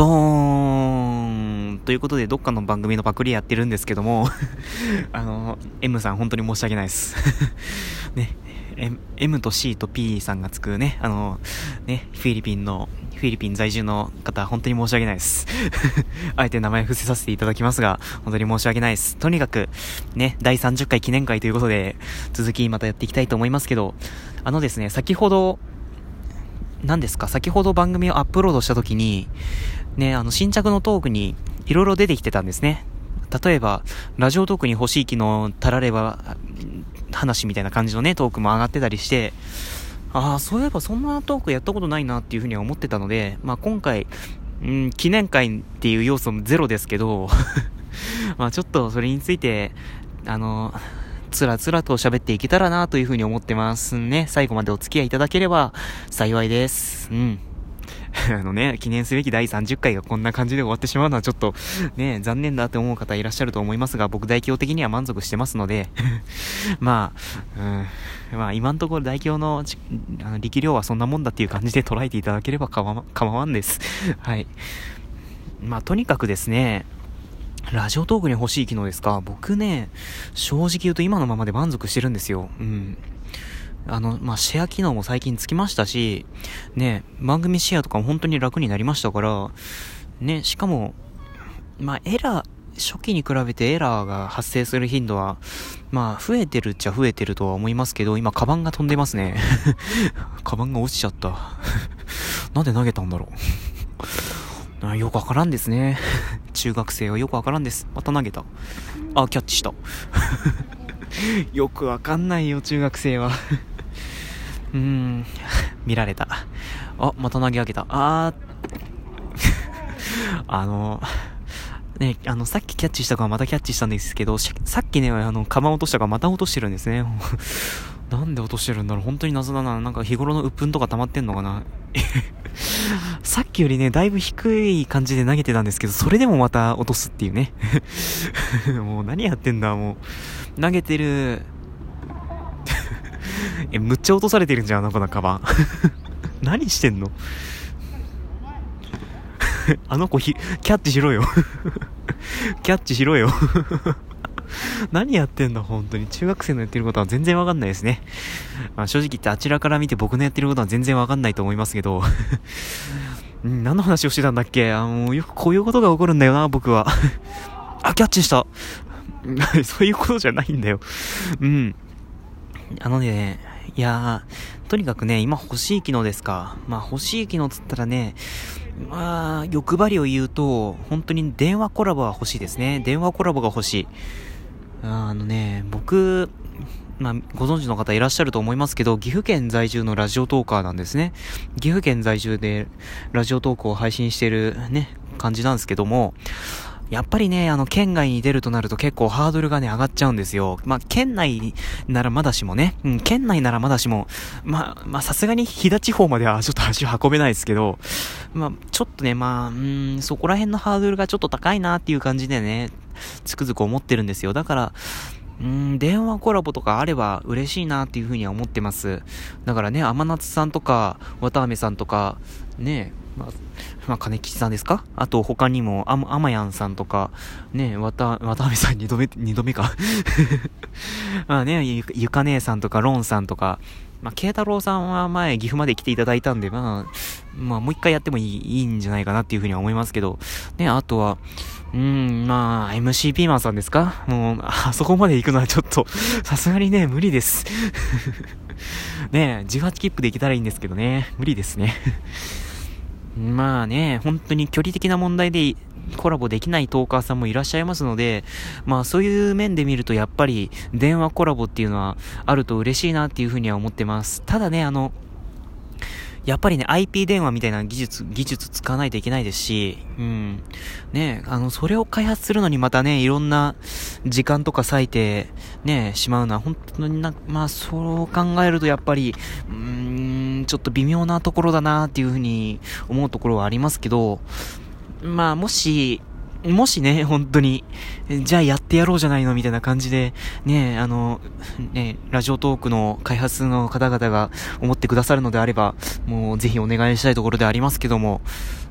ドーンということで、どっかの番組のパクリやってるんですけども あの、M さん本当に申し訳ないです ね、M と C と P さんがつくね、あの、ね、フィリピンの、フィリピン在住の方、本当に申し訳ないです あえて名前伏せさせていただきますが、本当に申し訳ないです。とにかく、ね、第30回記念会ということで、続きまたやっていきたいと思いますけど、あのですね、先ほど、何ですか、先ほど番組をアップロードした時に、ね、あの、新着のトークに、いろいろ出てきてたんですね。例えば、ラジオトークに欲しい機能足られば、話みたいな感じのね、トークも上がってたりして、ああ、そういえばそんなトークやったことないなっていうふうには思ってたので、まあ今回、うん、記念会っていう要素もゼロですけど まあちょっとそれについて、あの、つらつらと喋っていけたらなというふうに思ってますね。最後までお付き合いいただければ幸いです。うん。あのね、記念すべき第30回がこんな感じで終わってしまうのはちょっと、ね、残念だって思う方いらっしゃると思いますが、僕大表的には満足してますので まあ、うん、まあ今のところ大表のあの力量はそんなもんだっていう感じで捉えていただければ構わんです。はい。まあとにかくですね、ラジオトークに欲しい機能ですか？僕ね、正直言うと今のままで満足してるんですよ。うん。あの、まあ、シェア機能も最近つきましたし、ね、番組シェアとかも本当に楽になりましたから、ね、しかも、まあ、エラー、初期に比べてエラーが発生する頻度は、まあ、増えてるっちゃ増えてるとは思いますけど、今、カバンが飛んでますね。カバンが落ちちゃった。なんで投げたんだろう。あよくわからんですね。中学生はよくわからんです。また投げた。あ、キャッチした。よくわかんないよ、中学生は うーん、見られた。あ、また投げ上げた。あー、あの、ね、あの、さっきキャッチした子はまたキャッチしたんですけど、さっきね、あの、カバン落とした子はまた落としてるんですね。なんで落としてるんだろう本当に謎だな。なんか日頃の鬱憤とか溜まってんのかなさっきよりね、だいぶ低い感じで投げてたんですけど、それでもまた落とすっていうね。もう何やってんだ、もう。投げてる。え、むっちゃ落とされてるんじゃん、あの子のカバン。何してんの？あの子ひ、キャッチしろよキャッチしろよ何やってんだ、本当に。中学生のやってることは全然わかんないですね。まあ、正直言ってあちらから見て僕のやってることは全然わかんないと思いますけどん、何の話をしてたんだっけ？あの、よくこういうことが起こるんだよな、僕は あ、キャッチした そういうことじゃないんだよ。うん。あのね、いやー、とにかくね、今欲しい機能ですか。まあ欲しい機能つったらね、まあ、欲張りを言うと、本当に電話コラボは欲しいですね。電話コラボが欲しい。あのね、僕、まあ、ご存知の方いらっしゃると思いますけど、岐阜県在住のラジオトーカーなんですね。岐阜県在住でラジオトークを配信してるね、感じなんですけども、やっぱりね、あの、県外に出るとなると結構ハードルがね、上がっちゃうんですよ。まあ、県内ならまだしもね、うん、県内ならまだしも、まあ、まあ、さすがに飛騨地方までは ちょっと足を運べないですけど、まあ、ちょっとね、まあ、うん、そこら辺のハードルがちょっと高いなっていう感じでね、つくづく思ってるんですよ。だから、うん、電話コラボとかあれば嬉しいなっていうふうには思ってます。だからね、天夏さんとか、綿飴さんとか、ね、まあ、まあ、金吉さんですか？あと他にも、あ、あまやんさんとか、ね、わた、渡辺さん二度目、二度目か。まあね、ゆ、ゆか姉さんとか、ロンさんとか、まあ、慶太郎さんは前、岐阜まで来ていただいたんで、まあ、まあ、もう一回やってもいい、いいんじゃないかなっていうふうには思いますけど、ね、あとは、うん、まあ、MC ピーマンさんですか？もう、あそこまで行くのはちょっと、さすがにね、無理です。ねえ18切符で行けたらいいんですけどね、無理ですね。まあね、本当に距離的な問題でコラボできないトーカーさんもいらっしゃいますので、まあそういう面で見るとやっぱり電話コラボっていうのはあると嬉しいなっていうふうには思ってます。ただね、あの、やっぱりね、IP 電話みたいな技術、技術使わないといけないですし、うん。ね、あの、それを開発するのにまたね、いろんな時間とか割いて、ね、しまうのは、本当にな、まあ、そう考えるとやっぱり、うん、ちょっと微妙なところだなっていうふうに思うところはありますけど、まあ、もし、もしね、本当に、じゃあやってやろうじゃないのみたいな感じで、ね、あの、ね、ラジオトークの開発の方々が思ってくださるのであれば、もうぜひお願いしたいところでありますけども、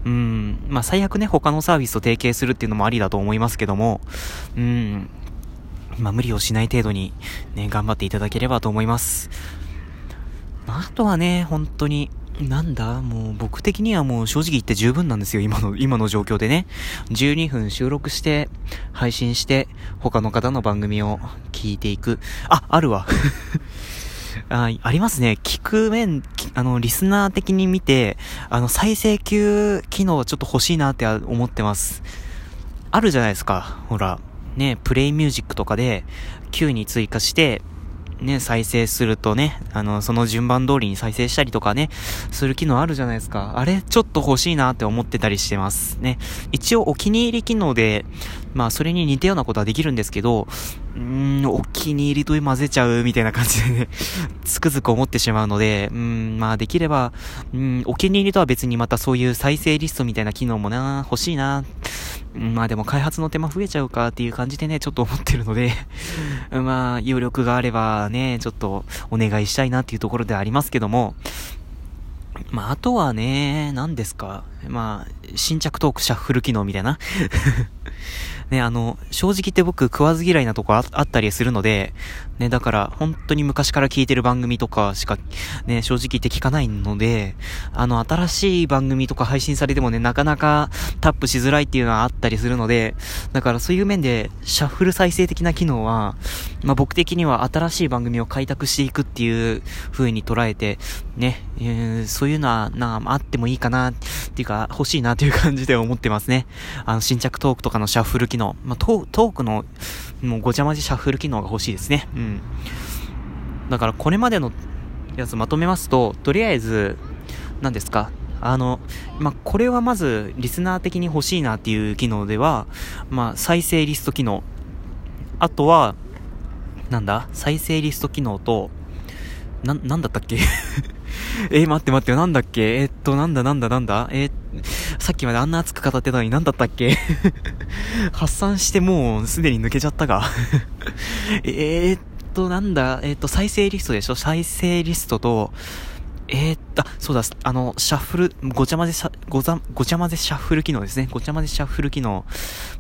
うん、まあ最悪ね、他のサービスと提携するっていうのもありだと思いますけども、うん、まあ無理をしない程度にね、頑張っていただければと思います。あとはね、本当に、なんだ？もう僕的にはもう正直言って十分なんですよ、今の、今の状況でね。12分収録して、配信して、他の方の番組を聞いていく。あ、あるわ。あありますね。聞く面、あの、リスナー的に見て、あの、再生級機能ちょっと欲しいなって思ってます。あるじゃないですか。ほら、ね、プレイミュージックとかで、Q に追加して、ね、再生するとね、あの、その順番通りに再生したりとかね、する機能あるじゃないですか。あれ、ちょっと欲しいなって思ってたりしてますね。一応お気に入り機能で、まあ、それに似たようなことはできるんですけど、うーん、お気に入りと混ぜちゃうみたいな感じでね、つくづく思ってしまうので、うん、まあ、できれば、うん、お気に入りとは別にまたそういう再生リストみたいな機能もな、欲しいな、まあでも開発の手間増えちゃうかっていう感じでね、ちょっと思ってるので まあ、余力があればね、ちょっとお願いしたいなっていうところではありますけども、まあ、あとはね、何ですか。まあ、新着トークシャッフル機能みたいなね、あの、正直言って僕食わず嫌いなとこあったりするので、ね、だから本当に昔から聞いてる番組とかしか、ね、正直言って聞かないので、あの、新しい番組とか配信されてもね、なかなかタップしづらいっていうのはあったりするので、だからそういう面で、シャッフル再生的な機能は、まあ、僕的には新しい番組を開拓していくっていう風に捉えて、ね、えー、そういうのは、な、あってもいいかな、っていうか、欲しいなという感じで思ってますね。あの、新着トークとかのシャッフル機能、まあ、トークの、もうごちゃ混ぜシャッフル機能が欲しいですね。うん。だからこれまでのやつまとめますと、とりあえず、何ですか？あの、まあ、これはまず、リスナー的に欲しいなっていう機能では、まあ、再生リスト機能。あとは、なんだ？再生リスト機能と、な、なんだったっけ？えー、待って待って、なんだっけ？えー、っと、なんだなんだなんだ？えー、さっきまであんな熱く語ってたのになんだったっけ？発散してもうすでに抜けちゃったが。えっと、なんだ、えー、っと、再生リストでしょ？再生リストと、えー、っと、そうだ、あの、シャッフル、ごちゃ混ぜござ、ごちゃ混ぜシャッフル機能ですね。ごちゃ混ぜシャッフル機能。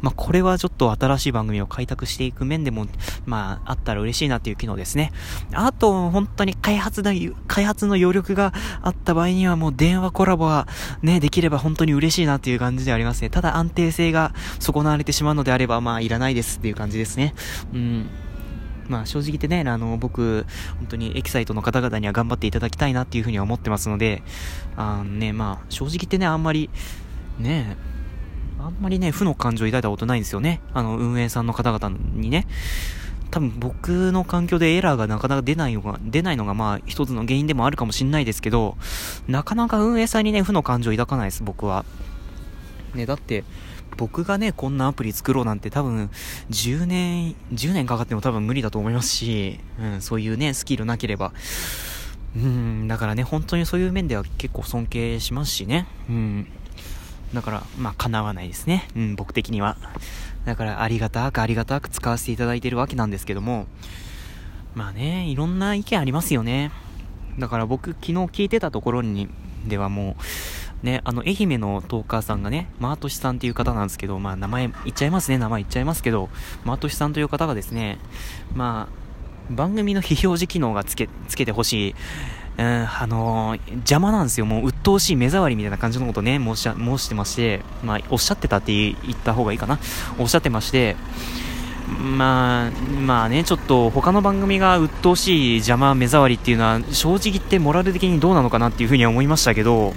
まあ、これはちょっと新しい番組を開拓していく面でも、まあ、あったら嬉しいなっていう機能ですね。あと、本当に開発だ、開発の余力があった場合にはもう電話コラボはね、できれば本当に嬉しいなっていう感じでありますね。ただ安定性が損なわれてしまうのであれば、まあ、いらないですっていう感じですね。うん。まあ正直言ってね、あの、僕、本当にエキサイトの方々には頑張っていただきたいなっていうふうには思ってますので、あのね、まあ正直言ってね、あんまり、ね、あんまりね、負の感情を抱いたことないんですよね。あの、運営さんの方々にね。多分僕の環境でエラーがなかなか出ないのが、出ないのがまあ一つの原因でもあるかもしんないですけど、なかなか運営さんにね、負の感情を抱かないです、僕は。ね、だって、僕がね、こんなアプリ作ろうなんて多分、10年、10年かかっても多分無理だと思いますし、うん、そういうね、スキルなければ。うん、だからね、本当にそういう面では結構尊敬しますしね。うん。だから、まあ、叶わないですね。うん、僕的には。だから、ありがたくありがたく使わせていただいてるわけなんですけども、まあね、いろんな意見ありますよね。だから僕、昨日聞いてたところに、ではもう、ね、あの、愛媛のトーカーさんがね、マートシさんっていう方なんですけど、まあ、名前言っちゃいますね、名前言っちゃいますけど、マートシさんという方がですね、まあ、番組の非表示機能がつけ、つけてほしい、うん、あのー、邪魔なんですよ。もう、鬱陶しい目障りみたいな感じのことね、申し、申してまして、まあ、おっしゃってたって言った方がいいかな。おっしゃってまして、まあ、まあね、ちょっと他の番組が鬱陶しい邪魔目障りっていうのは、正直言ってモラル的にどうなのかなっていうふうには思いましたけど、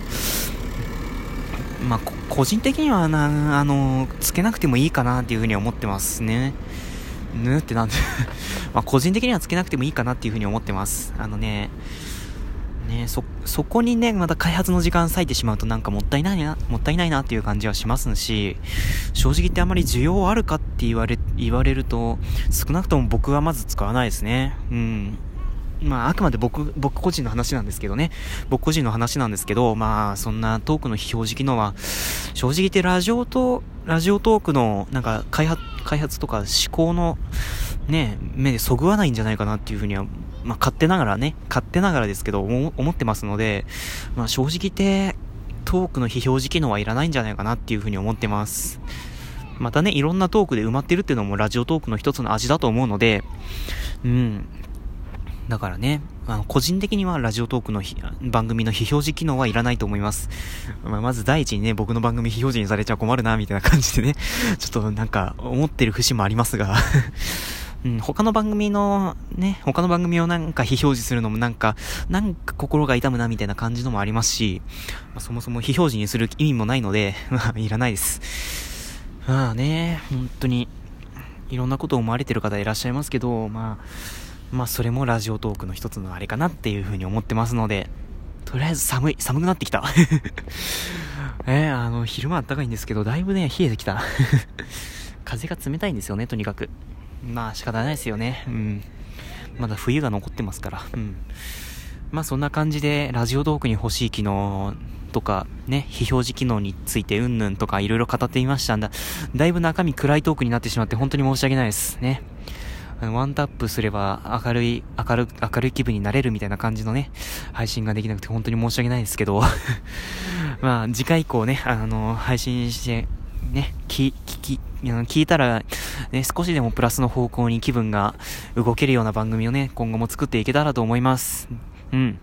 個人的にはな、あの、つけなくてもいいかなっていうふうに思ってますね。ぬってなんで ま、個人的にはつけなくてもいいかなっていうふうに思ってます。あのね、ね、そ、そこにね、また開発の時間割いてしまうとなんかもったいないな、もったいないなっていう感じはしますし、正直言ってあまり需要あるかって言われ、言われると、少なくとも僕はまず使わないですね。うん。まあ、あくまで僕、僕個人の話なんですけどね。僕個人の話なんですけど、まあ、そんなトークの非表示機能は、正直言ってラジオとラジオトークの、なんか、開発、開発とか思考の、ね、目でそぐわないんじゃないかなっていうふうには、まあ、勝手ながらね、勝手ながらですけど、思ってますので、まあ、正直言って、トークの非表示機能はいらないんじゃないかなっていうふうに思ってます。またね、いろんなトークで埋まってるっていうのもラジオトークの一つの味だと思うので、うん。だからね、あの、個人的にはラジオトークの番組の非表示機能はいらないと思います。まあ、まず第一にね、僕の番組非表示にされちゃ困るな、みたいな感じでね、ちょっとなんか思ってる節もありますが うん、他の番組の、ね、他の番組をなんか非表示するのもなんか、なんか心が痛むなみたいな感じのもありますし、まあ、そもそも非表示にする意味もないので、まあ、いらないです。まあね、本当に、いろんなことを思われてる方いらっしゃいますけど、まあ、まあそれもラジオトークの一つのあれかなっていうふうに思ってますので、とりあえず寒い、寒くなってきた。えー、あの、昼間あったかいんですけど、だいぶね、冷えてきた。風が冷たいんですよね、とにかく。まあ仕方ないですよね。うん。まだ冬が残ってますから。うん。まあそんな感じで、ラジオトークに欲しい機能とか、ね、非表示機能についてうんぬんとかいろいろ語ってみましたんだ。だいぶ中身暗いトークになってしまって本当に申し訳ないです。ね。ワンタップすれば明るい、明る、明るい気分になれるみたいな感じのね、配信ができなくて本当に申し訳ないですけど まあ、次回以降ね、あの、配信して、ね、聞、聞き、聞いたら、ね、少しでもプラスの方向に気分が動けるような番組をね、今後も作っていけたらと思います。うん。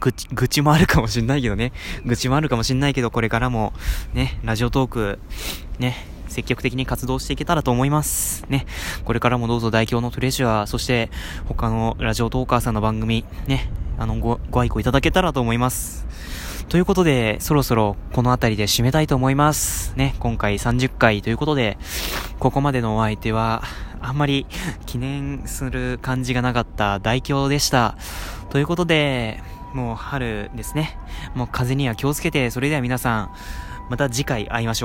愚痴、愚痴もあるかもしんないけどね。愚痴もあるかもしんないけど、これからも、ね、ラジオトーク、ね、積極的に活動していけたらと思います。ね。これからもどうぞ代表のトレジュアー、そして他のラジオトーカーさんの番組、ね、あの、ご、ご愛顧いただけたらと思います。ということで、そろそろこの辺りで締めたいと思います。ね、今回30回ということで、ここまでのお相手は、あんまり記念する感じがなかった代表でした。ということで、もう春ですね。もう風には気をつけて、それでは皆さん、また次回会いましょう。